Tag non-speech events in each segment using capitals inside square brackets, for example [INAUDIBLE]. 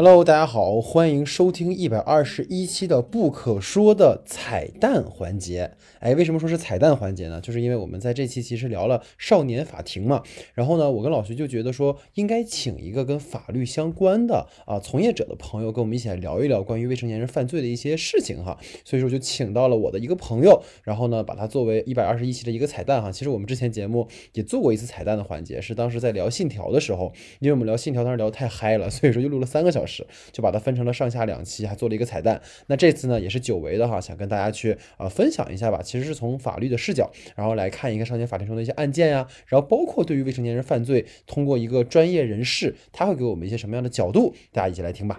Hello，大家好，欢迎收听一百二十一期的不可说的彩蛋环节。哎，为什么说是彩蛋环节呢？就是因为我们在这期其实聊了少年法庭嘛，然后呢，我跟老徐就觉得说应该请一个跟法律相关的啊从业者的朋友跟我们一起来聊一聊关于未成年人犯罪的一些事情哈。所以说就请到了我的一个朋友，然后呢把它作为一百二十一期的一个彩蛋哈。其实我们之前节目也做过一次彩蛋的环节，是当时在聊信条的时候，因为我们聊信条当时聊得太嗨了，所以说就录了三个小时。是就把它分成了上下两期，还做了一个彩蛋。那这次呢，也是久违的哈，想跟大家去啊分享一下吧。其实是从法律的视角，然后来看一个少年法庭中的一些案件呀，然后包括对于未成年人犯罪，通过一个专业人士，他会给我们一些什么样的角度？大家一起来听吧。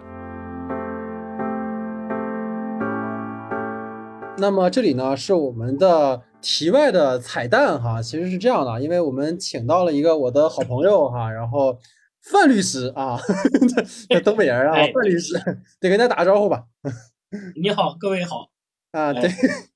那么这里呢是我们的题外的彩蛋哈，其实是这样的，因为我们请到了一个我的好朋友哈，然后。范律师啊，[LAUGHS] 东北人啊，范律师，得跟大家打个招呼吧。你好，各位好啊，对，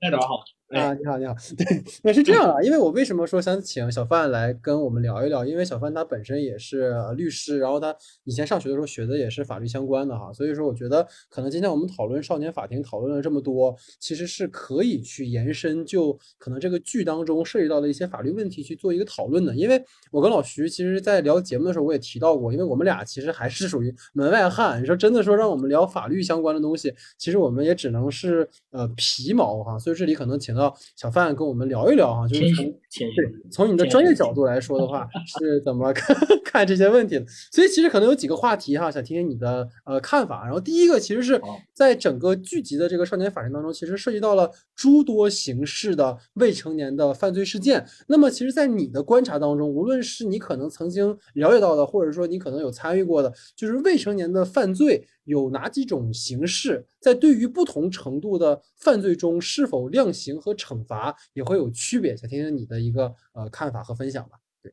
大家好。啊，你好，你好，[LAUGHS] 对，那是这样啊，因为我为什么说想请小范来跟我们聊一聊？因为小范他本身也是律师，然后他以前上学的时候学的也是法律相关的哈，所以说我觉得可能今天我们讨论少年法庭讨论了这么多，其实是可以去延伸，就可能这个剧当中涉及到的一些法律问题去做一个讨论的。因为我跟老徐其实，在聊节目的时候我也提到过，因为我们俩其实还是属于门外汉，你说真的说让我们聊法律相关的东西，其实我们也只能是呃皮毛哈，所以这里可能请到。小范跟我们聊一聊哈，就是从对从你的专业角度来说的话，[LAUGHS] 是怎么看看这些问题的？所以其实可能有几个话题哈，想听听你的呃看法。然后第一个其实是在整个剧集的这个少年法庭当中，其实涉及到了诸多形式的未成年的犯罪事件。那么其实，在你的观察当中，无论是你可能曾经了解到的，或者说你可能有参与过的，就是未成年的犯罪。有哪几种形式，在对于不同程度的犯罪中，是否量刑和惩罚也会有区别？想听听你的一个呃看法和分享吧。对，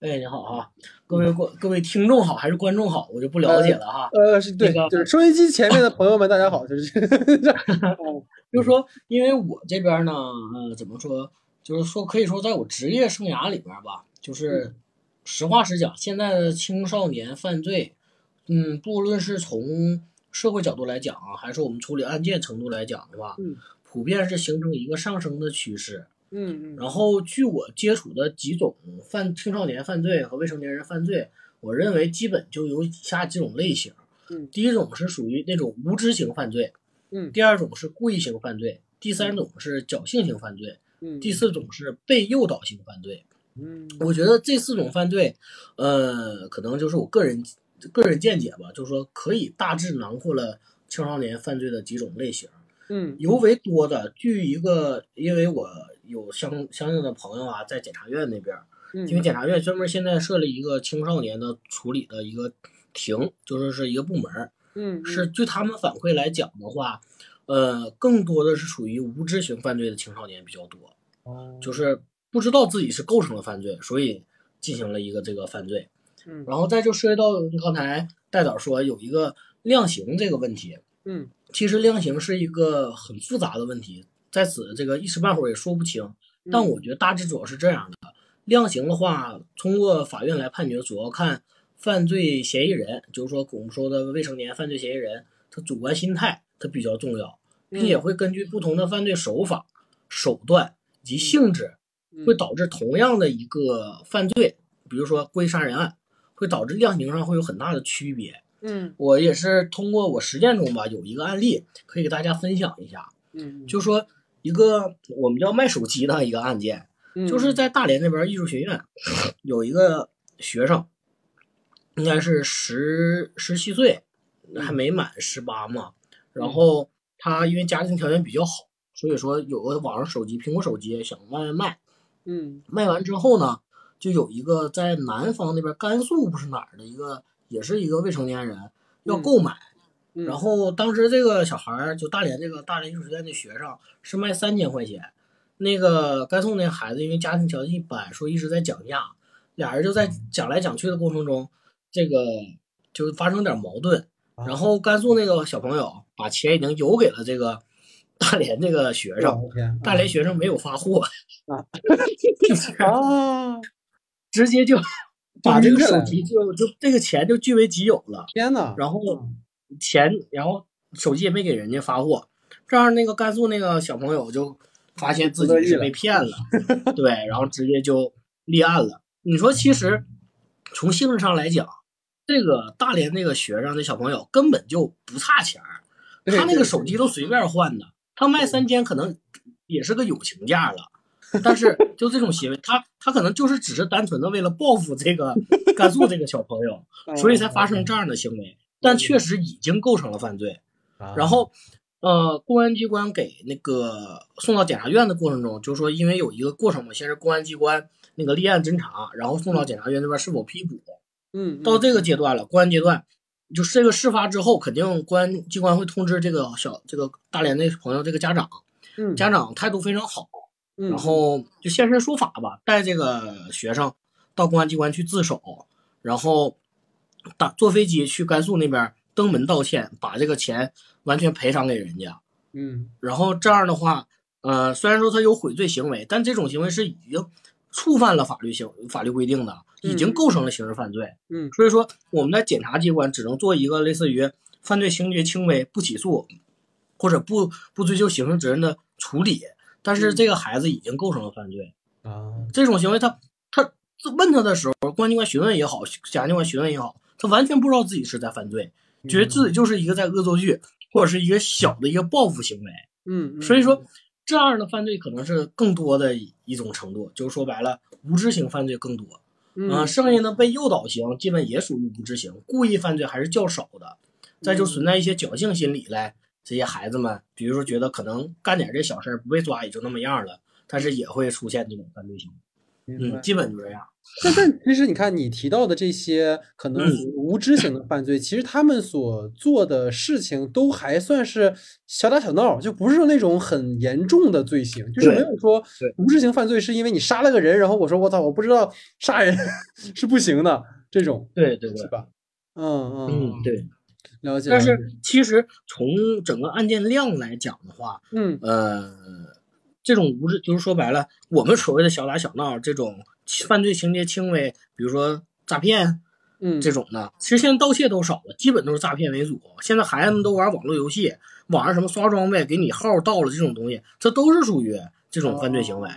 哎，你好啊，各位观各位听众好，还是观众好，我就不了解了哈。呃，是对，就是收音机前面的朋友们，大家好，就是 [LAUGHS] [LAUGHS] 就是说，因为我这边呢，呃，怎么说，就是说，可以说，在我职业生涯里边吧，就是实话实讲，现在的青少年犯罪。嗯，不论是从社会角度来讲啊，还是我们处理案件程度来讲的话，嗯，普遍是形成一个上升的趋势。嗯嗯。然后，据我接触的几种犯青少年犯罪和未成年人犯罪，我认为基本就有以下几种类型。嗯。第一种是属于那种无知型犯罪。嗯。第二种是故意型犯罪。第三种是侥幸型犯罪。嗯。第四种是被诱导型犯罪。嗯。我觉得这四种犯罪，呃，可能就是我个人。个人见解吧，就是说可以大致囊括了青少年犯罪的几种类型。嗯，尤为多的，据一个，因为我有相相应的朋友啊，在检察院那边，因为检察院专门现在设立一个青少年的处理的一个庭，就是是一个部门。嗯，是据他们反馈来讲的话，呃，更多的是属于无知型犯罪的青少年比较多。哦，就是不知道自己是构成了犯罪，所以进行了一个这个犯罪。然后再就涉及到刚才戴导说有一个量刑这个问题，嗯，其实量刑是一个很复杂的问题，在此这个一时半会儿也说不清。但我觉得大致主要是这样的，量刑的话，通过法院来判决，主要看犯罪嫌疑人，就是说我们说的未成年犯罪嫌疑人，他主观心态他比较重要，并且会根据不同的犯罪手法、手段及性质，会导致同样的一个犯罪，比如说故意杀人案。会导致量刑上会有很大的区别。嗯，我也是通过我实践中吧，有一个案例可以给大家分享一下。嗯，就说一个我们叫卖手机的一个案件，就是在大连那边艺术学院有一个学生，应该是十十七岁，还没满十八嘛。然后他因为家庭条件比较好，所以说有个网上手机，苹果手机想往外卖。嗯，卖完之后呢？就有一个在南方那边，甘肃不是哪儿的一个，也是一个未成年人要购买，然后当时这个小孩儿就大连这个大连艺术学院的学生是卖三千块钱，那个甘肃那孩子因为家庭条件一般，说一直在讲价，俩人就在讲来讲去的过程中，这个就发生点矛盾，然后甘肃那个小朋友把钱已经邮给了这个大连这个学生，大连学生没有发货啊。[LAUGHS] 直接就 [LAUGHS] 把这个手机就就这个钱就据为己有了。天呐，然后钱，然后手机也没给人家发货，这样那个甘肃那个小朋友就发现自己是被骗了，[LAUGHS] 对，然后直接就立案了。你说，其实从性质上来讲，这个大连那个学生那小朋友根本就不差钱儿，他那个手机都随便换的，他卖三千可能也是个友情价了。但是就这种行为，他他可能就是只是单纯的为了报复这个甘肃这个小朋友，所以才发生这样的行为。但确实已经构成了犯罪。然后，呃，公安机关给那个送到检察院的过程中，就是说因为有一个过程嘛，先是公安机关那个立案侦查，然后送到检察院那边是否批捕。嗯，到这个阶段了，公安阶段，就是这个事发之后，肯定公安机关会通知这个小这个大连那朋友这个家长，嗯，家长态度非常好。然后就现身说法吧，带这个学生到公安机关去自首，然后打坐飞机去甘肃那边登门道歉，把这个钱完全赔偿给人家。嗯，然后这样的话，呃，虽然说他有悔罪行为，但这种行为是已经触犯了法律行法律规定的，已经构成了刑事犯罪。嗯，所以说我们在检察机关只能做一个类似于犯罪情节轻微不起诉，或者不不追究刑事责任的处理。但是这个孩子已经构成了犯罪啊！这种行为，他他问他的时候，公安机关询问也好，检察机关询问也好，他完全不知道自己是在犯罪，觉得自己就是一个在恶作剧，或者是一个小的一个报复行为。嗯，所以说这样的犯罪可能是更多的一种程度，就是说白了，无知型犯罪更多。嗯，剩下的被诱导型基本也属于无知型，故意犯罪还是较少的。再就存在一些侥幸心理嘞。这些孩子们，比如说觉得可能干点这小事儿不被抓也就那么样了，但是也会出现这种犯罪行为，嗯，基本就这样。但 [LAUGHS] 但其实你看你提到的这些可能无知型的犯罪，其实他们所做的事情都还算是小打小闹，就不是那种很严重的罪行，就是没有说无知型犯罪是因为你杀了个人，然后我说我操，我不知道杀人 [LAUGHS] 是不行的这种，对对对，是吧？嗯嗯嗯，对。了解，但是其实从整个案件量来讲的话，嗯呃，这种无知就是说白了，我们所谓的小打小闹这种犯罪情节轻微，比如说诈骗，嗯这种的，其实现在盗窃都少了，基本都是诈骗为主。现在孩子们都玩网络游戏，网上什么刷装备给你号盗了这种东西，这都是属于这种犯罪行为。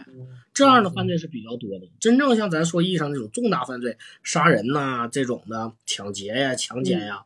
这样的犯罪是比较多的。真正像咱说意义上那种重大犯罪，杀人呐这种的，抢劫呀、强奸呀。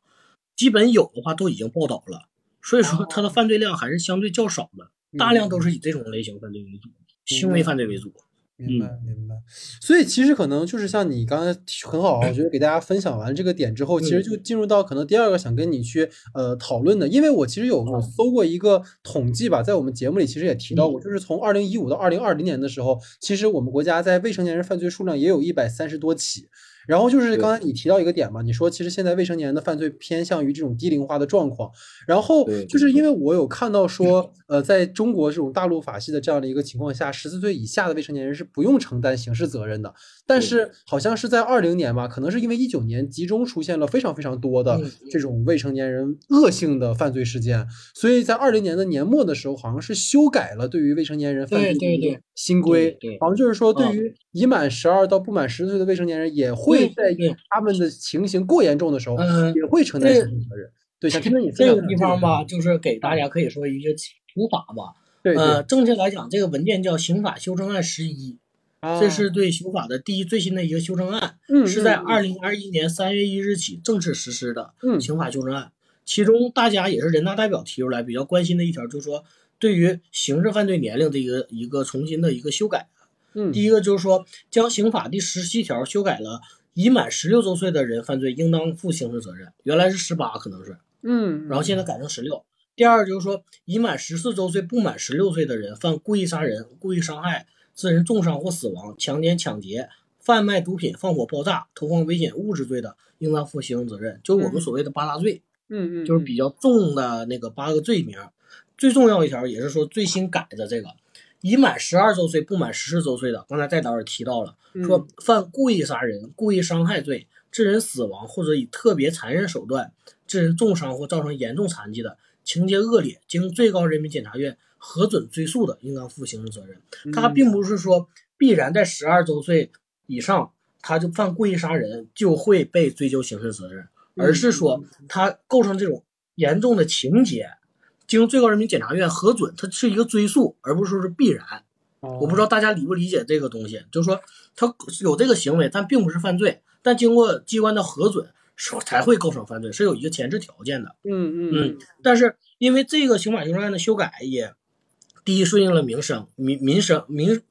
基本有的话都已经报道了，所以说他的犯罪量还是相对较少的，大量都是以这种类型犯罪为主，轻微犯罪为主。明白明白。所以其实可能就是像你刚才很好，我觉得给大家分享完这个点之后，其实就进入到可能第二个想跟你去呃讨论的，因为我其实有搜过一个统计吧，在我们节目里其实也提到过，就是从二零一五到二零二零年的时候，其实我们国家在未成年人犯罪数量也有一百三十多起。然后就是刚才你提到一个点嘛，你说其实现在未成年人的犯罪偏向于这种低龄化的状况，然后就是因为我有看到说，呃，在中国这种大陆法系的这样的一个情况下，十四岁以下的未成年人是不用承担刑事责任的，但是好像是在二零年吧，可能是因为一九年集中出现了非常非常多的这种未成年人恶性的犯罪事件，所以在二零年的年末的时候，好像是修改了对于未成年人犯罪的新规，好像就是说对于已满十二到不满十岁的未成年人也会。会在他们的情形过严重的时候，也会承担刑事责任。对，像听着你这个地方吧，就是给大家可以说一个普法吧。对，呃，正确来讲，这个文件叫《刑法修正案十一》，这是对刑法的第一最新的一个修正案，是在二零二一年三月一日起正式实施的刑法修正案。其中，大家也是人大代表提出来比较关心的一条，就是说对于刑事犯罪年龄的一个一个重新的一个修改。嗯，第一个就是说将刑法第十七条修改了。已满十六周岁的人犯罪应当负刑事责任，原来是十八，可能是，嗯，然后现在改成十六。第二就是说，已满十四周岁不满十六岁的人犯故意杀人、故意伤害致人重伤或死亡、强奸、抢劫、贩卖毒品、放火、爆炸、投放危险物质罪的，应当负刑事责任，就是我们所谓的八大罪，嗯嗯，就是比较重的那个八个罪名。最重要一条也是说最新改的这个。已满十二周岁不满十四周岁的，刚才戴导也提到了，说犯故意杀人、故意伤害罪，致人死亡或者以特别残忍手段致人重伤或造成严重残疾的，情节恶劣，经最高人民检察院核准追诉的，应当负刑事责任。他并不是说必然在十二周岁以上他就犯故意杀人就会被追究刑事责任，而是说他构成这种严重的情节，经最高人民检察院核准，它是一个追诉，而不是说是必然。我不知道大家理不理解这个东西，就是说他有这个行为，但并不是犯罪，但经过机关的核准，是才会构成犯罪，是有一个前置条件的。嗯嗯嗯。但是因为这个刑法修正案的修改，也第一顺应了民生民民生民，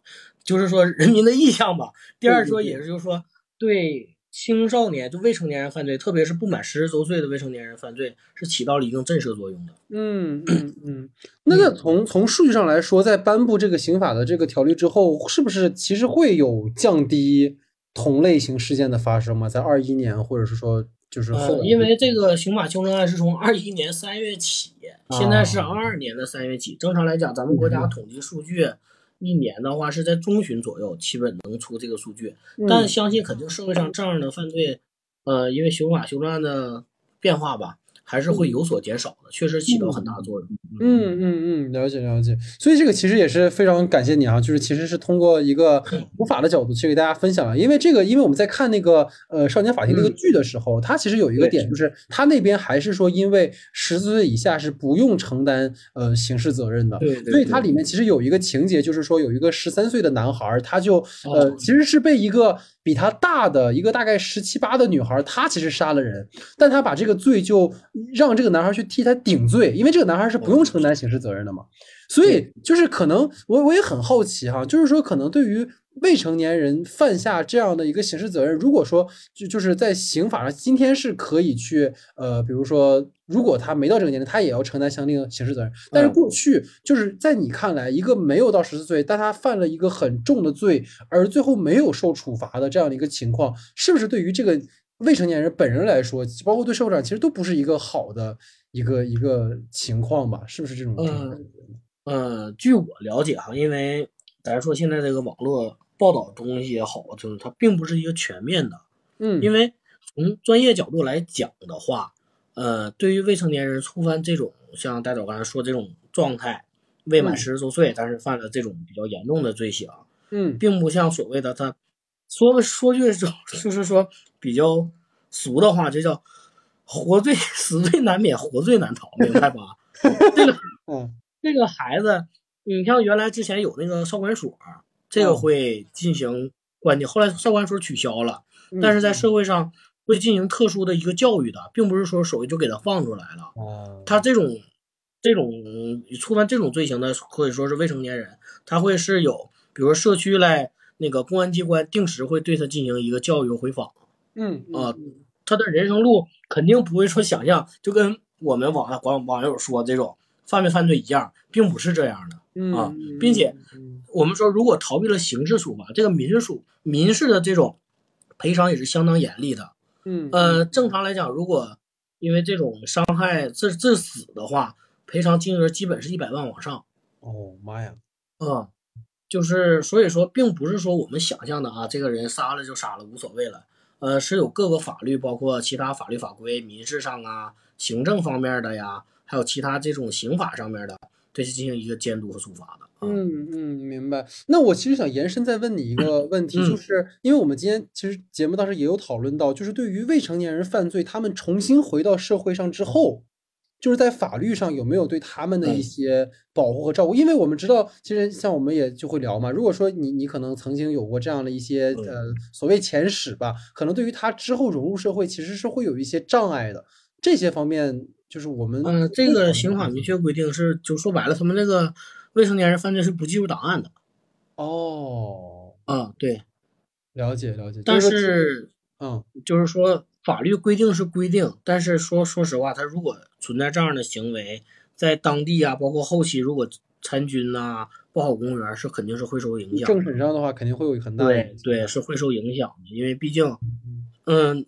就是说人民的意向吧。第二说也是就是说对。青少年就未成年人犯罪，特别是不满十周岁的未成年人犯罪，是起到了一定震慑作用的。嗯嗯嗯。那个从从数据上来说，在颁布这个刑法的这个条例之后，是不是其实会有降低同类型事件的发生吗？在二一年，或者是说就是后？因为这个刑法修正案是从二一年三月起，现在是二二年的三月起。正常来讲，咱们国家统计数据。一年的话是在中旬左右，基本能出这个数据，但相信肯定社会上这样的犯罪，呃，因为刑法修正案的变化吧。还是会有所减少的，确实起到很大的作用。嗯嗯嗯，了解了解。所以这个其实也是非常感谢你啊，就是其实是通过一个普法的角度去给大家分享了。因为这个，因为我们在看那个呃少年法庭那个剧的时候，它其实有一个点，就是它那边还是说，因为十四岁以下是不用承担呃刑事责任的。对。所以它里面其实有一个情节，就是说有一个十三岁的男孩，他就呃其实是被一个。比他大的一个大概十七八的女孩，她其实杀了人，但她把这个罪就让这个男孩去替她顶罪，因为这个男孩是不用承担刑事责任的嘛。所以就是可能我我也很好奇哈，就是说可能对于。未成年人犯下这样的一个刑事责任，如果说就就是在刑法上，今天是可以去呃，比如说，如果他没到这个年龄，他也要承担相应的刑事责任。但是过去就是在你看来，一个没有到十四岁，但他犯了一个很重的罪，而最后没有受处罚的这样的一个情况，是不是对于这个未成年人本人来说，包括对社会上，其实都不是一个好的一个一个情况吧？是不是这种？嗯嗯，据我了解哈，因为咱说现在这个网络。报道东西也好，就是它并不是一个全面的，嗯，因为从专业角度来讲的话，呃，对于未成年人触犯这种像戴导刚才说这种状态，未满十周岁，但是犯了这种比较严重的罪行，嗯，并不像所谓的他说说句就 [LAUGHS] 就是说比较俗的话，就叫活罪死罪难免，活罪难逃，明白吧？[LAUGHS] 这个，嗯，这个孩子，你像原来之前有那个少管所。这个会进行关键，后来少管所取消了，但是在社会上会进行特殊的一个教育的，并不是说手机就给他放出来了。他这种这种触犯这种罪行的，可以说是未成年人，他会是有，比如说社区来那个公安机关定时会对他进行一个教育回访。嗯啊，他的人生路肯定不会说想象就跟我们网网网友说这种犯没犯罪一样，并不是这样的。啊，并且我们说，如果逃避了刑事处罚，这个民事民事的这种赔偿也是相当严厉的。嗯，呃，正常来讲，如果因为这种伤害致致死的话，赔偿金额基本是一百万往上。哦妈呀！啊，就是所以说，并不是说我们想象的啊，这个人杀了就杀了，无所谓了。呃，是有各个法律，包括其他法律法规、民事上啊、行政方面的呀，还有其他这种刑法上面的。对其进行一个监督和处罚的。嗯嗯，明白。那我其实想延伸再问你一个 [CLEARS THROAT] 问题，就是因为我们今天其实节目当时也有讨论到，就是对于未成年人犯罪，他们重新回到社会上之后，就是在法律上有没有对他们的一些保护和照顾？因为我们知道，其实像我们也就会聊嘛，如果说你你可能曾经有过这样的一些呃所谓前史吧，可能对于他之后融入社会，其实是会有一些障碍的。这些方面。就是我们，嗯，这个刑法明确规定是，就说白了，他们那个未成年人犯罪是不记入档案的。哦，啊，对，了解了解。但是，嗯，就是说法律规定是规定，但是说说实话，他如果存在这样的行为，在当地啊，包括后期如果参军呐，报考公务员，是肯定是会受影响。政审上的话，肯定会有很大对对，是会受影响的，因为毕竟。嗯，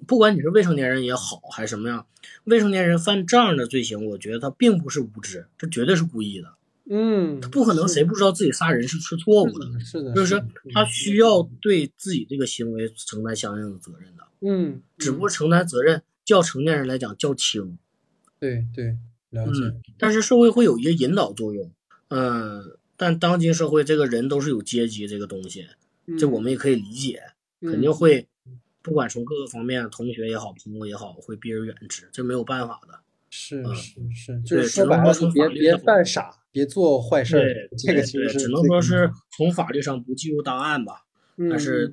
不管你是未成年人也好，还是什么样，未成年人犯这样的罪行，我觉得他并不是无知，他绝对是故意的。嗯，他不可能谁不知道自己杀人是是错误的，是的，就是他需要对自己这个行为承担相应的责任的。嗯，只不过承担责任较成年人来讲较轻。对对，了解。但是社会会有一个引导作用。嗯，但当今社会这个人都是有阶级这个东西，这我们也可以理解，肯定会。不管从各个方面，同学也好，朋友也好，会避而远之，这没有办法的。是是是，就是说白了，从别别犯傻，别做坏事儿。这个其实只能说是从法律上不计入档案吧。但是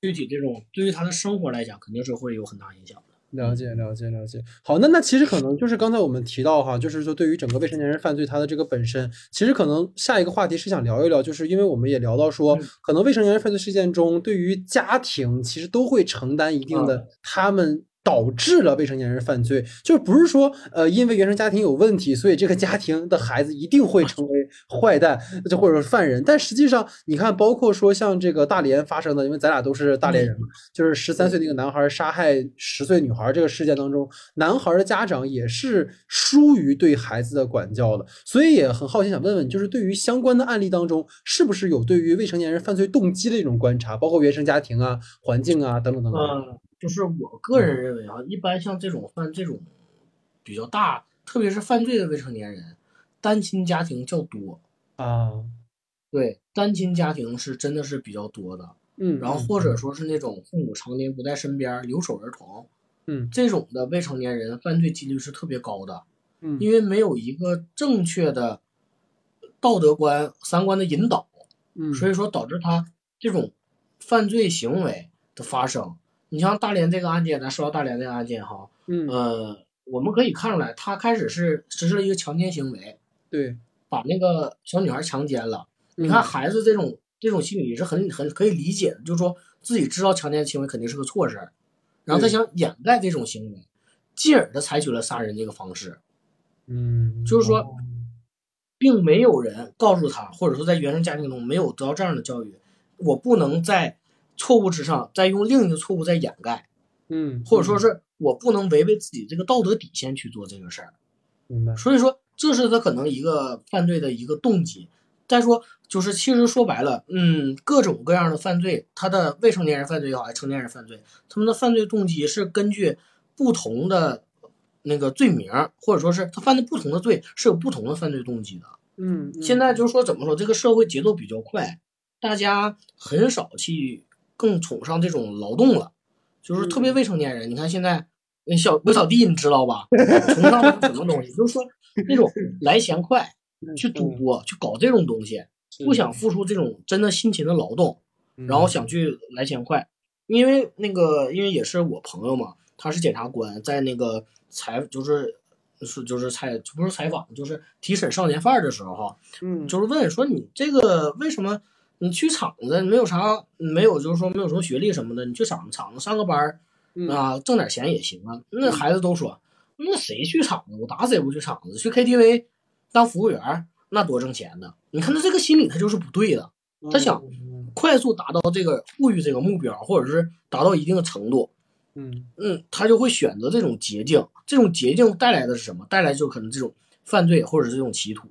具体这种对于他的生活来讲，肯定是会有很大影响的。了解了解了解。好，那那其实可能就是刚才我们提到哈，就是说对于整个未成年人犯罪，它的这个本身，其实可能下一个话题是想聊一聊，就是因为我们也聊到说，可能未成年人犯罪事件中，对于家庭其实都会承担一定的他们。导致了未成年人犯罪，就不是说，呃，因为原生家庭有问题，所以这个家庭的孩子一定会成为坏蛋，就或者说犯人。但实际上，你看，包括说像这个大连发生的，因为咱俩都是大连人嘛，就是十三岁那个男孩杀害十岁女孩这个事件当中，男孩的家长也是疏于对孩子的管教的。所以也很好奇，想问问，就是对于相关的案例当中，是不是有对于未成年人犯罪动机的一种观察，包括原生家庭啊、环境啊等等等等。就是我个人认为啊，一般像这种犯这种比较大，特别是犯罪的未成年人，单亲家庭较多啊。对，单亲家庭是真的是比较多的。嗯。然后或者说是那种父母常年不在身边，留守儿童。嗯。这种的未成年人犯罪几率是特别高的。嗯。因为没有一个正确的道德观、三观的引导。嗯。所以说导致他这种犯罪行为的发生。你像大连这个案件，咱说到大连这个案件哈，嗯，呃，我们可以看出来，他开始是实施了一个强奸行为，对，把那个小女孩强奸了。你看孩子这种这种心理也是很很可以理解的，就是说自己知道强奸行为肯定是个错事儿，然后他想掩盖这种行为，进而的采取了杀人这个方式。嗯，就是说，并没有人告诉他，或者说在原生家庭中没有得到这样的教育，我不能在。错误之上，再用另一个错误再掩盖，嗯，或者说是我不能违背自己这个道德底线去做这个事儿，明白。所以说，这是他可能一个犯罪的一个动机。再说，就是其实说白了，嗯，各种各样的犯罪，他的未成年人犯罪也好，还是成年人犯罪，他们的犯罪动机是根据不同的那个罪名，或者说是他犯的不同的罪是有不同的犯罪动机的。嗯，现在就是说怎么说，这个社会节奏比较快，大家很少去。更崇尚这种劳动了，就是特别未成年人。你看现在，小刘小弟你知道吧？[LAUGHS] 崇尚什么东西？就是说那种来钱快，去赌博，去搞这种东西，不想付出这种真的辛勤的劳动，然后想去来钱快。因为那个，因为也是我朋友嘛，他是检察官，在那个采就是是就是采不是采访，就是提审少年犯的时候哈，嗯，就是问说你这个为什么？你去厂子没有啥，没有就是说没有什么学历什么的，你去厂厂子上个班儿啊，挣点钱也行啊。那孩子都说，那谁去厂子？我打死也不去厂子，去 KTV 当服务员，那多挣钱呢。你看他这个心理，他就是不对的。他想快速达到这个富裕这个目标，或者是达到一定的程度，嗯嗯，他就会选择这种捷径。这种捷径带来的是什么？带来就可能这种犯罪或者是这种歧途。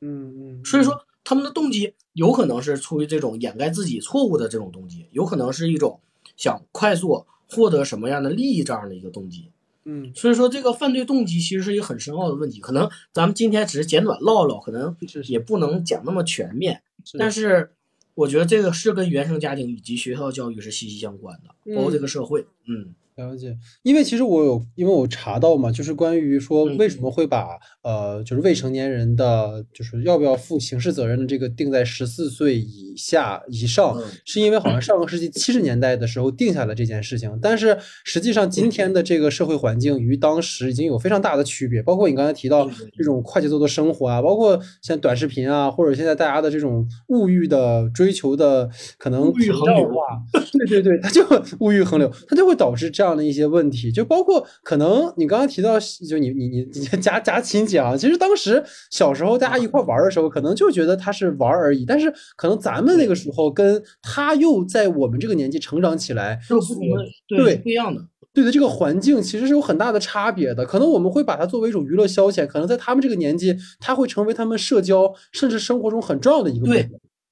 嗯嗯，所以说。他们的动机有可能是出于这种掩盖自己错误的这种动机，有可能是一种想快速获得什么样的利益这样的一个动机。嗯，所以说这个犯罪动机其实是一个很深奥的问题，可能咱们今天只是简短唠唠，可能也不能讲那么全面。但是我觉得这个是跟原生家庭以及学校教育是息息相关的，包括这个社会。嗯。了解，因为其实我有，因为我查到嘛，就是关于说为什么会把呃，就是未成年人的，就是要不要负刑事责任的这个定在十四岁以下以上，是因为好像。上个世纪七十年代的时候定下了这件事情，但是实际上今天的这个社会环境与当时已经有非常大的区别，包括你刚才提到这种快节奏的生活啊，包括像短视频啊，或者现在大家的这种物欲的追求的可能欲横流啊，对对对，它就 [LAUGHS] 物欲横流，它就会导致这样。的一些问题，就包括可能你刚刚提到，就你你你夹夹亲戚啊，其实当时小时候大家一块玩的时候，可能就觉得他是玩而已，但是可能咱们那个时候跟他又在我们这个年纪成长起来，是不同的，对不一样的，对的，这个环境其实是有很大的差别的。可能我们会把它作为一种娱乐消遣，可能在他们这个年纪，他会成为他们社交甚至生活中很重要的一个部分。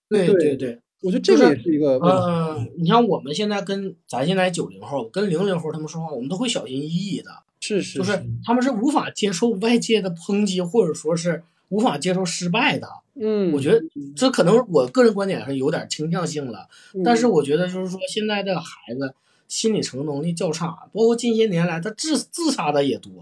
对对对对。我觉得这个也是一个，嗯，你像我们现在跟咱现在九零后跟零零后他们说话，我们都会小心翼翼的，是是，就是他们是无法接受外界的抨击，或者说是无法接受失败的。嗯，我觉得这可能我个人观点是有点倾向性了，但是我觉得就是说现在的孩子心理承受能力较差，包括近些年来他自自杀的也多，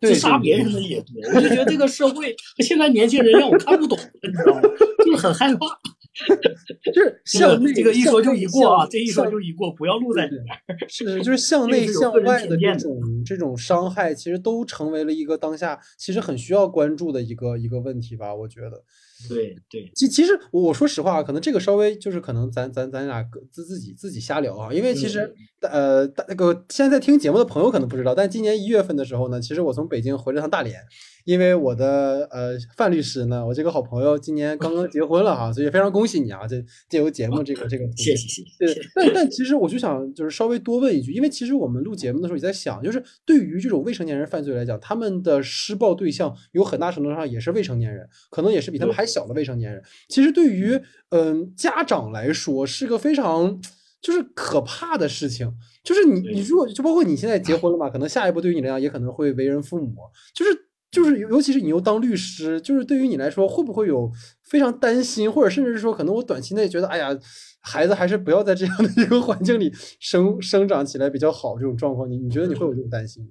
自杀别人的也多。我就觉得这个社会现在年轻人让我看不懂，你知道吗？[LAUGHS] 就是很害怕。[LAUGHS] 就是向内这个一说就一过啊，这一说就一过，不要录在里面。[LAUGHS] 是，就是向内向外的这种这种伤害，其实都成为了一个当下其实很需要关注的一个一个问题吧，我觉得。对对，其其实我说实话，可能这个稍微就是可能咱咱咱俩自自己自己瞎聊啊，因为其实呃大，那个现在在听节目的朋友可能不知道，但今年一月份的时候呢，其实我从北京回了趟大连。因为我的呃范律师呢，我这个好朋友今年刚刚结婚了哈，所以非常恭喜你啊！这借由节目这个这个，谢谢谢谢。对，但但其实我就想就是稍微多问一句，因为其实我们录节目的时候也在想，就是对于这种未成年人犯罪来讲，他们的施暴对象有很大程度上也是未成年人，可能也是比他们还小的未成年人。其实对于嗯家长来说是个非常就是可怕的事情，就是你你如果就包括你现在结婚了嘛，[LAUGHS] 可能下一步对于你来讲也可能会为人父母，就是。就是尤其是你又当律师，就是对于你来说，会不会有非常担心，或者甚至是说，可能我短期内觉得，哎呀，孩子还是不要在这样的一个环境里生生长起来比较好这种状况，你你觉得你会有这种担心吗？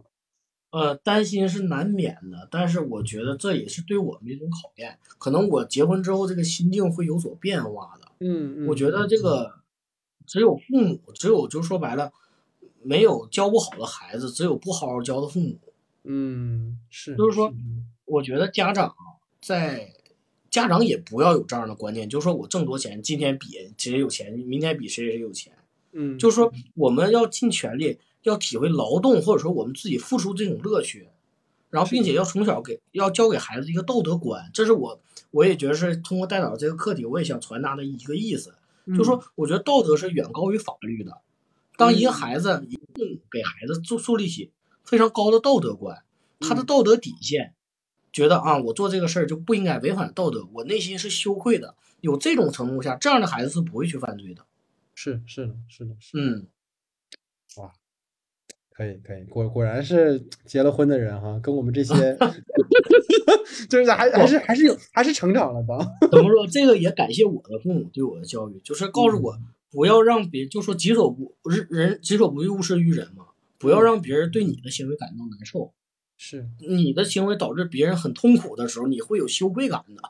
呃，担心是难免的，但是我觉得这也是对我们的一种考验。可能我结婚之后，这个心境会有所变化的。嗯嗯，我觉得这个只有父母，只有就说白了，没有教不好的孩子，只有不好好教的父母。嗯，是，就是说，我觉得家长在家长也不要有这样的观念，就是说我挣多钱，今天比谁有钱，明天比谁谁有钱。嗯，就是说我们要尽全力，要体会劳动，或者说我们自己付出这种乐趣，然后并且要从小给要教给孩子一个道德观，这是我我也觉得是通过带导这个课题，我也想传达的一个意思，就是说我觉得道德是远高于法律的。当一个孩子一定给孩子树树立起。非常高的道德观，他的道德底线，觉得啊，我做这个事儿就不应该违反道德，我内心是羞愧的。有这种程度下，这样的孩子是不会去犯罪的。是是的，是的，是嗯，哇，可以可以，果果然是结了婚的人哈，跟我们这些，[LAUGHS] 就是还还是还是有还是成长了的。怎么说？这个也感谢我的父母对我的教育，就是告诉我不要让别就说己所不人人己所不欲，勿施于人嘛。不要让别人对你的行为感到难受，是你的行为导致别人很痛苦的时候，你会有羞愧感的。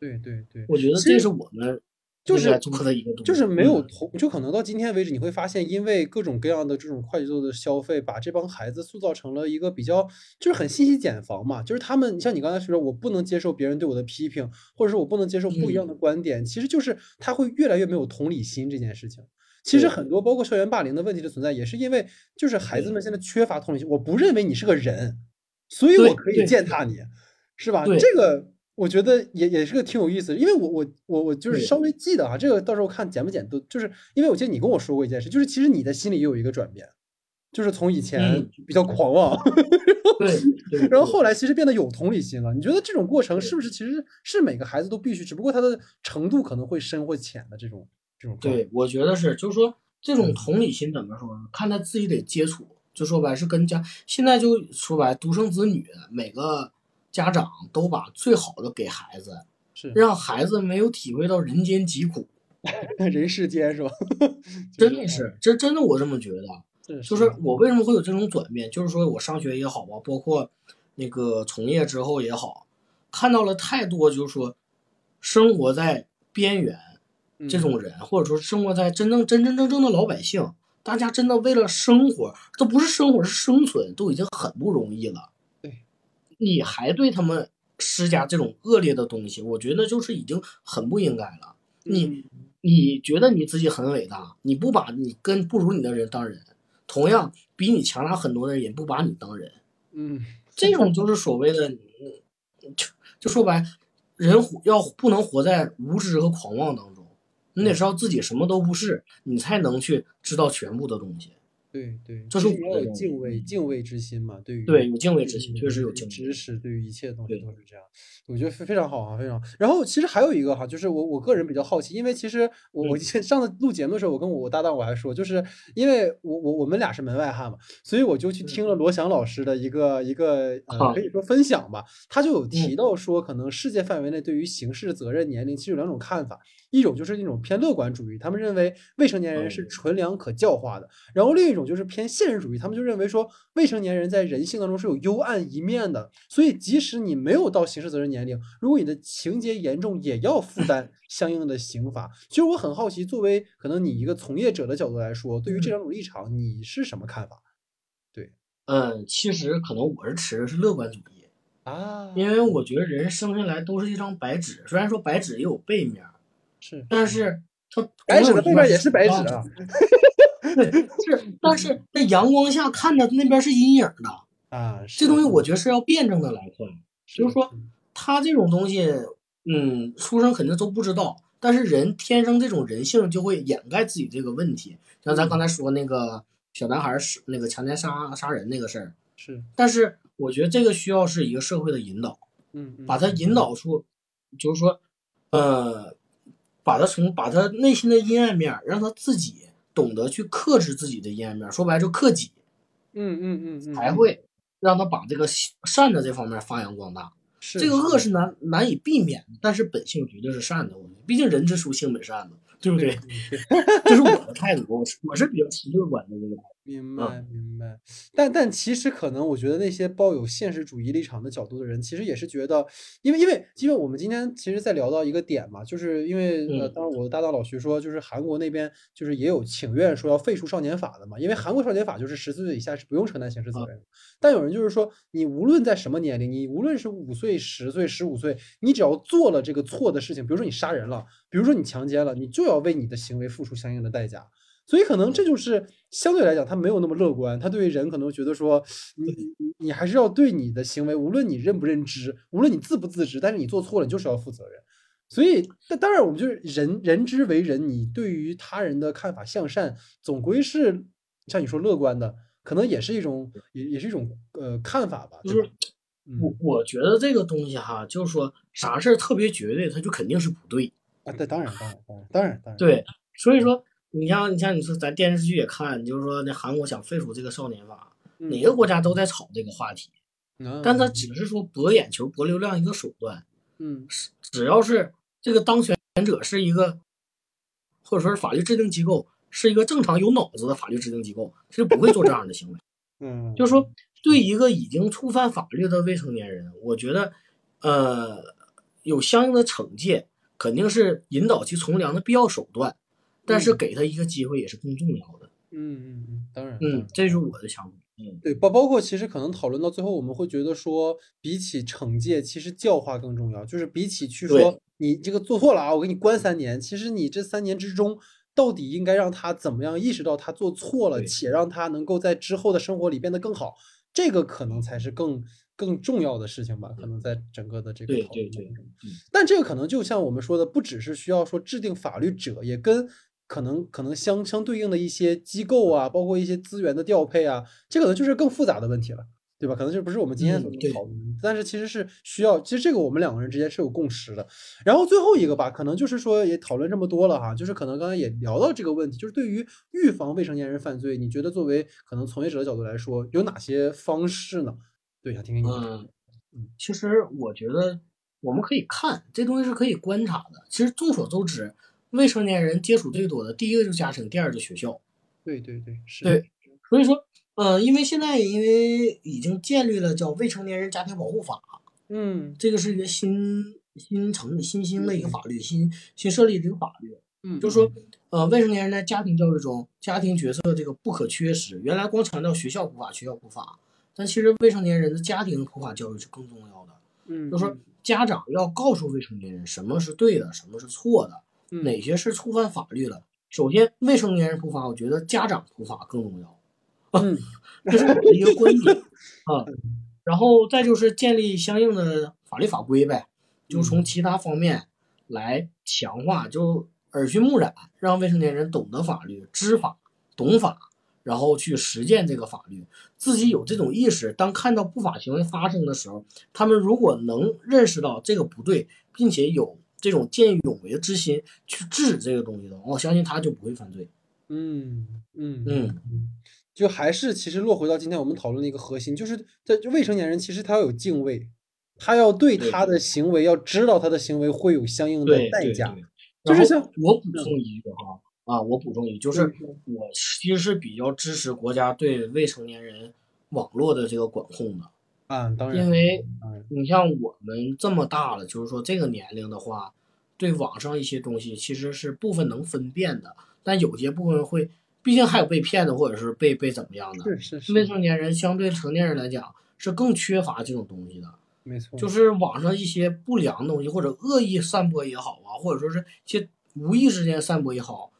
对对对，我觉得这是我们就是做的一个，就是没有同，就可能到今天为止，你会发现，因为各种各样的这种快节奏的消费，把这帮孩子塑造成了一个比较，就是很信息茧房嘛。就是他们，像你刚才说的，我不能接受别人对我的批评，或者说我不能接受不一样的观点，其实就是他会越来越没有同理心这件事情。其实很多包括校园霸凌的问题的存在，也是因为就是孩子们现在缺乏同理心。我不认为你是个人，所以我可以践踏你，是吧？这个我觉得也也是个挺有意思的，因为我我我我就是稍微记得啊，这个到时候看剪不剪都就是因为我记得你跟我说过一件事，就是其实你的心里也有一个转变，就是从以前比较狂妄，[LAUGHS] 对，然后后来其实变得有同理心了。你觉得这种过程是不是其实是每个孩子都必须，只不过他的程度可能会深或浅的这种？对，我觉得是，就是说这种同理心怎么说呢？看他自己得接触，就说白是跟家。现在就说白，独生子女每个家长都把最好的给孩子，是让孩子没有体会到人间疾苦，[LAUGHS] 人世间是吧？[LAUGHS] 真的是，这真的我这么觉得。就是我为什么会有这种转变？就是说我上学也好吧，包括那个从业之后也好，看到了太多，就是说生活在边缘。这种人，或者说生活在真正真真正正的老百姓，大家真的为了生活，都不是生活是生存，都已经很不容易了。对，你还对他们施加这种恶劣的东西，我觉得就是已经很不应该了。你你觉得你自己很伟大，你不把你跟不如你的人当人，同样比你强大很多的人也不把你当人。嗯，[LAUGHS] 这种就是所谓的，就就说白，人活要不能活在无知和狂妄当中。你得知道自己什么都不是，你才能去知道全部的东西。对对，这是我有敬畏敬畏之心嘛？对于对有敬畏之心，确实有敬畏。知识对于一切东西都是这样，我觉得非非常好啊，非常。然后其实还有一个哈，就是我我个人比较好奇，因为其实我我上次录节目的时候，我跟我搭档我还说，就是因为我我我们俩是门外汉嘛，所以我就去听了罗翔老师的一个一个呃可以说分享吧，他就有提到说，可能世界范围内对于刑事责任年龄其实有两种看法。一种就是那种偏乐观主义，他们认为未成年人是纯良可教化的；然后另一种就是偏现实主义，他们就认为说未成年人在人性当中是有幽暗一面的，所以即使你没有到刑事责任年龄，如果你的情节严重，也要负担 [LAUGHS] 相应的刑罚。其实我很好奇，作为可能你一个从业者的角度来说，对于这两种立场，你是什么看法？对，嗯，其实可能我是持的是乐观主义。啊，因为我觉得人生下来都是一张白纸，虽然说白纸也有背面，是，但是它白纸的背面也是白纸啊。对，是，但是在阳光下看的那边是阴影的啊。这东西我觉得是要辩证的来看，就是说他这种东西，嗯，书生肯定都不知道，但是人天生这种人性就会掩盖自己这个问题。像咱刚才说那个小男孩是那个强奸杀杀人那个事儿，是，但是。我觉得这个需要是一个社会的引导，嗯，把他引导出，就是说，呃，把他从把他内心的阴暗面，让他自己懂得去克制自己的阴暗面，说白了就克己，嗯嗯嗯，才会让他把这个善的这方面发扬光大。是这个恶是难难以避免，但是本性绝对是善的。我们，毕竟人之初性本善嘛，对不对？[LAUGHS] 这是我的态度，我是我是比较持乐观的这个。明白明白，但但其实可能，我觉得那些抱有现实主义立场的角度的人，其实也是觉得，因为因为因为我们今天其实在聊到一个点嘛，就是因为呃，当然我的搭档老徐说，就是韩国那边就是也有请愿说要废除少年法的嘛，因为韩国少年法就是十四岁以下是不用承担刑事责任，但有人就是说，你无论在什么年龄，你无论是五岁、十岁、十五岁，你只要做了这个错的事情，比如说你杀人了，比如说你强奸了，你就要为你的行为付出相应的代价。所以可能这就是相对来讲，他没有那么乐观。他对于人可能觉得说，你你你还是要对你的行为，无论你认不认知，无论你自不自知，但是你做错了，你就是要负责任。所以，那当然我们就是人人之为人，你对于他人的看法向善，总归是像你说乐观的，可能也是一种也也是一种呃看法吧。就是我我觉得这个东西哈，就是说啥事儿特别绝对，他就肯定是不对啊。对，当然当然当然当然当然。对，所以说。你像你像你说咱电视剧也看，就是说那韩国想废除这个少年法，哪个国家都在炒这个话题，但他只是说博眼球、博流量一个手段。嗯，只要是这个当权者是一个，或者说是法律制定机构是一个正常有脑子的法律制定机构，是不会做这样的行为。[LAUGHS] 嗯，就是说对一个已经触犯法律的未成年人，我觉得呃有相应的惩戒，肯定是引导其从良的必要手段。但是给他一个机会也是更重要的。嗯嗯嗯，当然，嗯，这是我的想法。嗯，对，包包括其实可能讨论到最后，我们会觉得说，比起惩戒，其实教化更重要。就是比起去说你这个做错了啊，我给你关三年，其实你这三年之中，到底应该让他怎么样意识到他做错了，且让他能够在之后的生活里变得更好，这个可能才是更。更重要的事情吧，可能在整个的这个讨论中。但这个可能就像我们说的，不只是需要说制定法律者，也跟可能可能相相对应的一些机构啊，包括一些资源的调配啊，这可能就是更复杂的问题了，对吧？可能就不是我们今天所能讨论。但是其实是需要，其实这个我们两个人之间是有共识的。然后最后一个吧，可能就是说也讨论这么多了哈，就是可能刚才也聊到这个问题，就是对于预防未成年人犯罪，你觉得作为可能从业者的角度来说，有哪些方式呢？对，想听听你。嗯嗯，其实我觉得我们可以看这东西是可以观察的。其实众所周知，未成年人接触最多的第一个就是家庭，第二就学校。对对对，是。对，所以说，呃，因为现在因为已经建立了叫《未成年人家庭保护法》，嗯，这个是一个新新成新兴的一个法律，新新设立的一个法律。嗯，就是说，呃，未成年人在家庭教育中，家庭角色这个不可缺失。原来光强调学校普法，学校普法。但其实未成年人的家庭普法教育是更重要的，嗯，就是说家长要告诉未成年人什么是对的，什么是错的，哪些是触犯法律了。首先，未成年人普法，我觉得家长普法更重要，嗯，[LAUGHS] 这是我的一个观点啊。然后再就是建立相应的法律法规呗，就从其他方面来强化，就耳熏目染，让未成年人懂得法律、知法、懂法。然后去实践这个法律，自己有这种意识。当看到不法行为发生的时候，他们如果能认识到这个不对，并且有这种见义勇为的之心去制止这个东西的，我相信他就不会犯罪。嗯嗯嗯嗯，就还是其实落回到今天我们讨论的一个核心，就是在未成年人其实他要有敬畏，他要对他的行为要知道他的行为会有相应的代价。就是像我补充一句哈啊，我补充一句，就是我其实是比较支持国家对未成年人网络的这个管控的啊，当然，因为你像我们这么大了，就是说这个年龄的话，对网上一些东西其实是部分能分辨的，但有些部分会，毕竟还有被骗的，或者是被被怎么样的，是是是，未成年人相对成年人来讲是更缺乏这种东西的。没错，就是网上一些不良的东西，或者恶意散播也好啊，或者说是一些无意之间散播也好，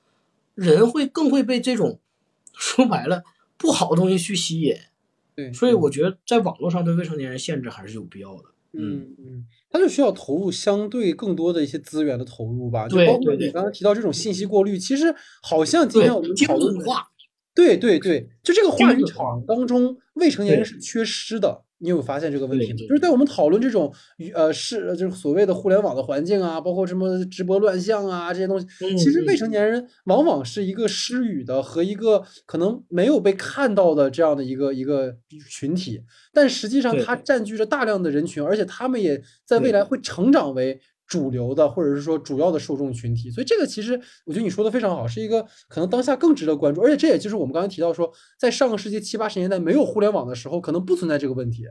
人会更会被这种 [LAUGHS] 说白了不好的东西去吸引。对，所以我觉得在网络上对未成年人限制还是有必要的。嗯嗯，他就需要投入相对更多的一些资源的投入吧。就包括你，刚刚提到这种信息过滤，其实好像今天我们讨论化。对对对，就这个话语场当中，未成年人是缺失的。你有发现这个问题吗？就是在我们讨论这种呃是就是所谓的互联网的环境啊，包括什么直播乱象啊这些东西，其实未成年人往往是一个失语的和一个可能没有被看到的这样的一个一个群体，但实际上它占据着大量的人群，而且他们也在未来会成长为。主流的，或者是说主要的受众群体，所以这个其实我觉得你说的非常好，是一个可能当下更值得关注，而且这也就是我们刚才提到说，在上个世纪七八十年代没有互联网的时候，可能不存在这个问题，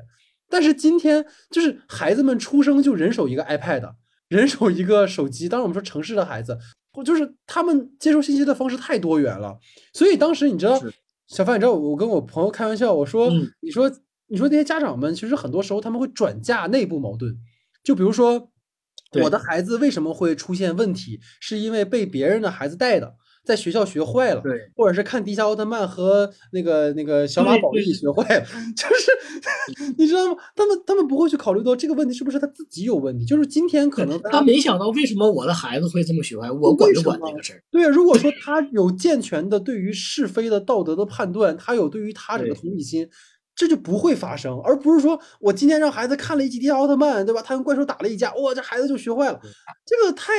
但是今天就是孩子们出生就人手一个 iPad，人手一个手机，当然我们说城市的孩子，就是他们接受信息的方式太多元了，所以当时你知道，小范，你知道我跟我朋友开玩笑，我说，你说你说那些家长们，其实很多时候他们会转嫁内部矛盾，就比如说。我的孩子为什么会出现问题？是因为被别人的孩子带的，在学校学坏了，对，或者是看迪迦奥特曼和那个那个小马宝莉学坏了，[LAUGHS] 就是你知道吗？他们他们不会去考虑到这个问题是不是他自己有问题，就是今天可能他没想到为什么我的孩子会这么学坏，我管就管这个事儿。对啊，如果说 [LAUGHS] 他有健全的对于是非的道德的判断，他有对于他这个同理心。这就不会发生，而不是说我今天让孩子看了一集《迪迦奥特曼》，对吧？他跟怪兽打了一架，哇，这孩子就学坏了。这个太，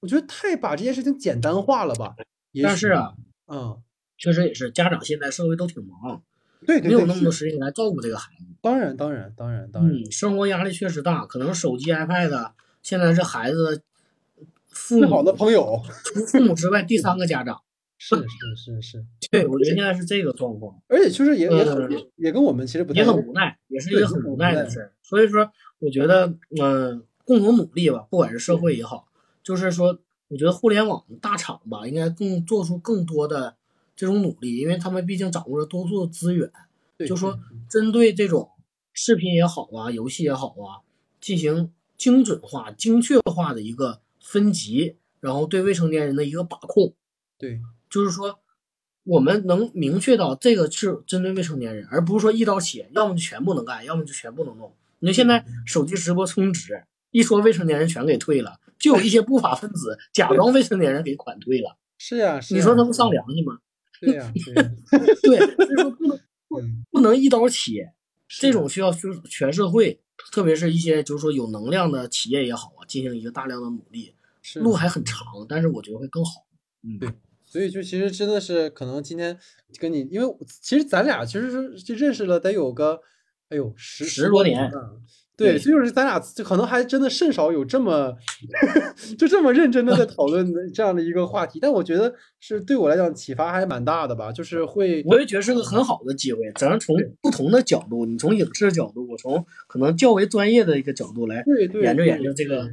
我觉得太把这件事情简单化了吧？但是啊，嗯，确实也是，家长现在社会都挺忙，对，没有那么多时间来照顾这个孩子。当然，当然，当然，当然，嗯，生活压力确实大，可能手机、iPad 现在是孩子父母的朋友，除父母之外第三个家长。是是是是，对，我觉得现在是这个状况，而且就是也也很也跟我们其实不也很无奈，也是一个很无奈的事儿。所以说，我觉得嗯，共同努力吧，不管是社会也好，就是说，我觉得互联网大厂吧，应该更做出更多的这种努力，因为他们毕竟掌握了多数的资源，就说针对这种视频也好啊，游戏也好啊，进行精准化、精确化的一个分级，然后对未成年人的一个把控，对。就是说，我们能明确到这个是针对未成年人，而不是说一刀切，要么就全部能干，要么就全部能弄。你说现在手机直播充值，一说未成年人全给退了，就有一些不法分子 [LAUGHS] 假装未成年人给款退了。是呀，你说他不上良心吗？对呀，对，所以说不能不 [LAUGHS] 不能一刀切，这种需要就是全社会，特别是一些就是说有能量的企业也好啊，进行一个大量的努力。路还很长，但是我觉得会更好。嗯，对。所以就其实真的是可能今天跟你，因为其实咱俩其实是就认识了得有个，哎呦十十多年，对，就是咱俩就可能还真的甚少有这么 [LAUGHS] 就这么认真的在讨论这样的一个话题。但我觉得是对我来讲启发还蛮大的吧，就是会，我也觉得是个很好的机会。咱从不同的角度，你从影视角度，我从可能较为专业的一个角度来研究研究这个。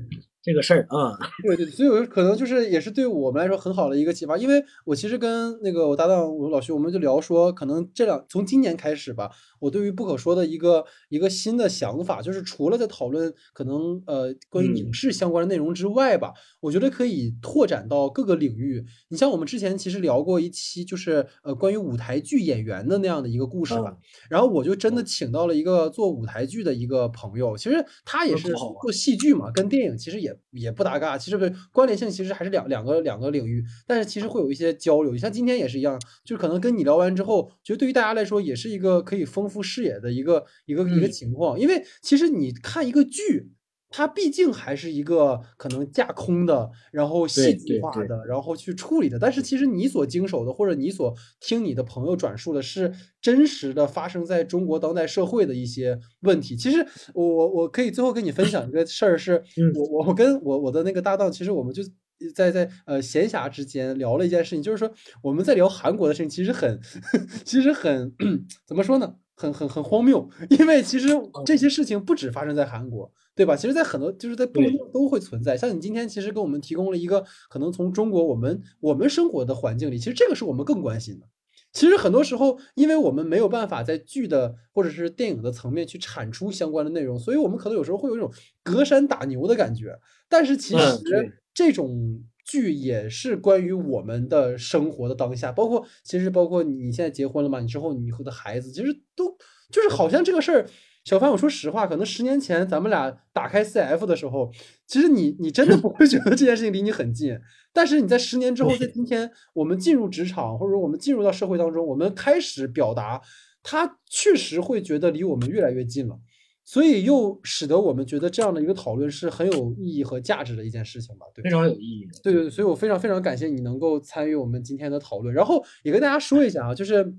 这个事儿啊，对对，所以我可能就是也是对我们来说很好的一个启发，因为我其实跟那个我搭档我老徐，我们就聊说，可能这两从今年开始吧，我对于不可说的一个一个新的想法，就是除了在讨论可能呃关于影视相关的内容之外吧，我觉得可以拓展到各个领域。你像我们之前其实聊过一期，就是呃关于舞台剧演员的那样的一个故事吧，然后我就真的请到了一个做舞台剧的一个朋友，其实他也是做戏剧嘛，跟电影其实也。也不搭嘎，其实关联性其实还是两两个两个领域，但是其实会有一些交流。像今天也是一样，就是可能跟你聊完之后，觉得对于大家来说也是一个可以丰富视野的一个一个一个情况。因为其实你看一个剧。它毕竟还是一个可能架空的，然后戏剧化的，然后去处理的。但是其实你所经手的，或者你所听你的朋友转述的，是真实的发生在中国当代社会的一些问题。其实我我可以最后跟你分享一个事儿，[LAUGHS] 是我我跟我我的那个搭档，其实我们就在在呃闲暇之间聊了一件事情，就是说我们在聊韩国的事情，其实很 [LAUGHS] 其实很怎么说呢？很很很荒谬，因为其实这些事情不止发生在韩国，对吧？其实，在很多就是在不同地方都会存在。像你今天其实给我们提供了一个可能从中国我们我们生活的环境里，其实这个是我们更关心的。其实很多时候，因为我们没有办法在剧的或者是电影的层面去产出相关的内容，所以我们可能有时候会有一种隔山打牛的感觉。但是其实这种。剧也是关于我们的生活的当下，包括其实包括你现在结婚了嘛，你之后你以后的孩子，其实都就是好像这个事儿。小范，我说实话，可能十年前咱们俩打开 CF 的时候，其实你你真的不会 [LAUGHS] 觉得这件事情离你很近。但是你在十年之后，在今天我们进入职场，或者说我们进入到社会当中，我们开始表达，他确实会觉得离我们越来越近了。所以又使得我们觉得这样的一个讨论是很有意义和价值的一件事情吧？对，非常有意义。对对对，所以我非常非常感谢你能够参与我们今天的讨论，然后也跟大家说一下啊，就是。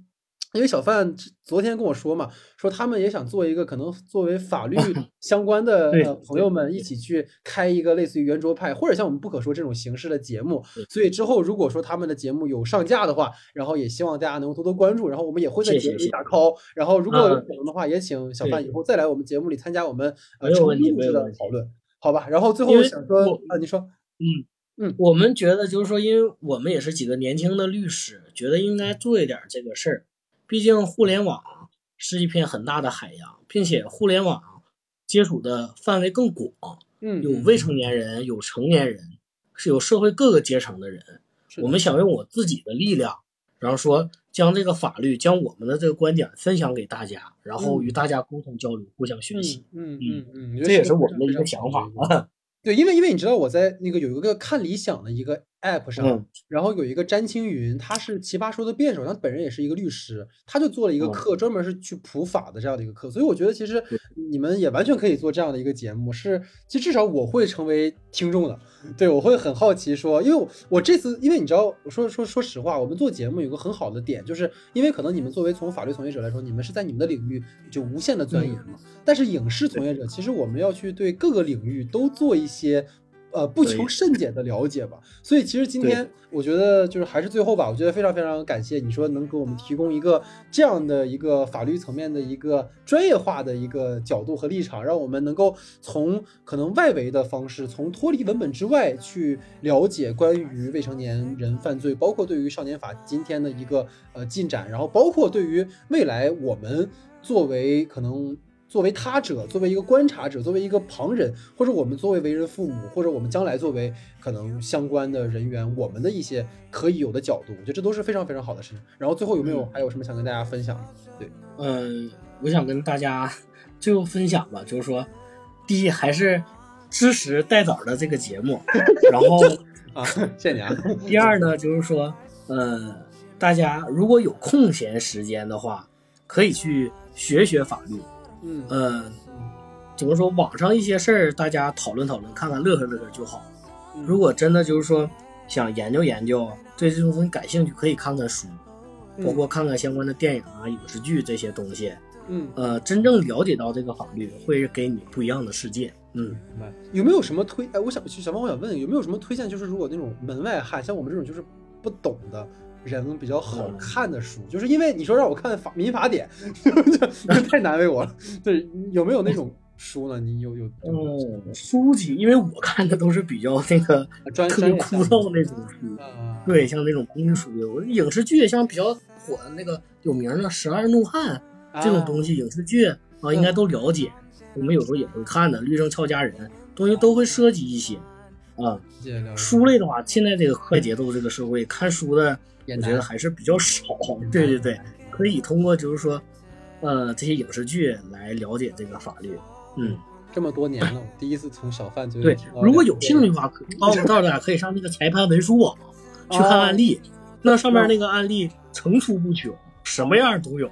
因为小范昨天跟我说嘛，说他们也想做一个可能作为法律 [LAUGHS] 相关的朋友们一起去开一个类似于圆桌派或者像我们不可说这种形式的节目。所以之后如果说他们的节目有上架的话，然后也希望大家能够多多关注。然后我们也会在节目里打 call。然后如果有可能的话，也请小范以后再来我们节目里参加我们呃成录制的讨论，好吧？然后最后想说啊，你说，嗯嗯，我们觉得就是说，因为我们也是几个年轻的律师，觉得应该做一点这个事儿。毕竟互联网是一片很大的海洋，并且互联网接触的范围更广，嗯，有未成年人，有成年人，是有社会各个阶层的人。我们想用我自己的力量，然后说将这个法律，将我们的这个观点分享给大家，然后与大家沟通交流，互相学习。嗯嗯嗯，这也是我们的一个想法啊。对，因为因为你知道我在那个有一个看理想的一个。App 上，然后有一个詹青云，他是奇葩说的辩手，他本人也是一个律师，他就做了一个课，专门是去普法的这样的一个课，所以我觉得其实你们也完全可以做这样的一个节目，是，其实至少我会成为听众的，对我会很好奇说，因为我我这次，因为你知道，我说说说实话，我们做节目有个很好的点，就是因为可能你们作为从法律从业者来说，你们是在你们的领域就无限的钻研嘛，但是影视从业者，其实我们要去对各个领域都做一些。呃，不求甚解的了解吧。所以其实今天我觉得就是还是最后吧，我觉得非常非常感谢你说能给我们提供一个这样的一个法律层面的一个专业化的一个角度和立场，让我们能够从可能外围的方式，从脱离文本之外去了解关于未成年人犯罪，包括对于少年法今天的一个呃进展，然后包括对于未来我们作为可能。作为他者，作为一个观察者，作为一个旁人，或者我们作为为人父母，或者我们将来作为可能相关的人员，我们的一些可以有的角度，我觉得这都是非常非常好的事情。然后最后有没有还有什么想跟大家分享的？对，嗯，我想跟大家 [LAUGHS] 最后分享吧，就是说，第一还是支持带枣的这个节目，[LAUGHS] 然后啊，谢谢你啊。第二呢，就是说，呃，大家如果有空闲时间的话，可以去学学法律。嗯呃，怎么说？网上一些事儿，大家讨论讨论，看看乐呵乐呵就好。如果真的就是说想研究研究，对这种东西感兴趣，可以看看书，包括看看相关的电影啊、影视剧这些东西。嗯呃，真正了解到这个法律，会给你不一样的世界。嗯，有没有什么推？哎，我想小芳，我想问，有没有什么推荐？就是如果那种门外汉，像我们这种就是不懂的。人比较好看的书，就是因为你说让我看法民法典，[LAUGHS] 太难为我了。对，有没有那种书呢？你有有？嗯，书籍，因为我看的都是比较那个特别枯燥那种书。对，像那种公书的，我影视剧像比较火的那个有名的《十二怒汉》这种东西，影视剧啊应该都了解。我们有时候也会看的，《律政俏佳人》东西都会涉及一些啊。书类的话，现在这个快节奏这个社会，看书的。我觉得还是比较少，对对对，可以通过就是说，呃，这些影视剧来了解这个法律。嗯，这么多年了，第一次从小贩对，如果有兴趣的话，可到到大家可以上那个裁判文书网去看案例，那上面那个案例层出不穷，什么样都有，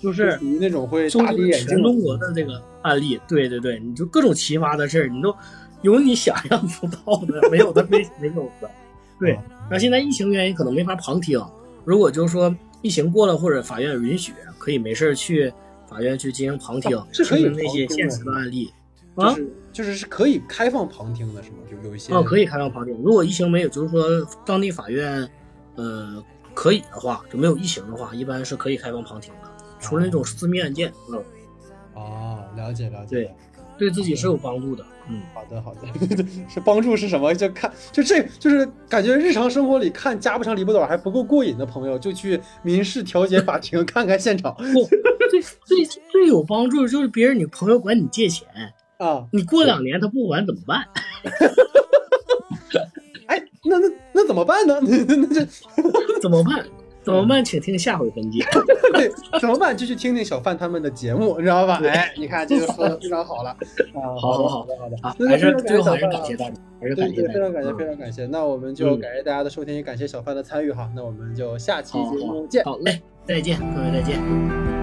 就是属于那种会大全中国的这个案例，对对对，你就各种奇葩的事儿，你都有你想象不到的，没有的没没有的，[LAUGHS] 对。那现在疫情原因可能没法旁听。如果就是说疫情过了或者法院允许，可以没事去法院去进行旁听，是可以那些现实的案例。就是就是是可以开放旁听的，是吗？有有一些哦，可以开放旁听。如果疫情没有，就是说当地法院，呃，可以的话，就没有疫情的话，一般是可以开放旁听的。除了那种私密案件，嗯。哦，了解了解。对，对自己是有帮助的。嗯，好的好的。是帮助是什么？就看就这就是感觉日常生活里看家不长离不短还不够过瘾的朋友，就去民事调解法庭看看现场。最最最有帮助就是别人你朋友管你借钱。啊！你过两年他不还怎么办？[LAUGHS] 哎，那那那怎么办呢？[LAUGHS] 那那这怎么办？怎么办？请听下回分解。[LAUGHS] 对，怎么办？就去听听小范他们的节目，你知道吧？哎，你看这个说的非常好了。[LAUGHS] 啊，好的，好的，好的。啊，还是最后还是感谢大家，还是感谢，非常感谢，非常感谢。那我们就感谢大家的收听，也感谢小范的参与哈。那我们就下期节目见。好嘞，再见，各位再见。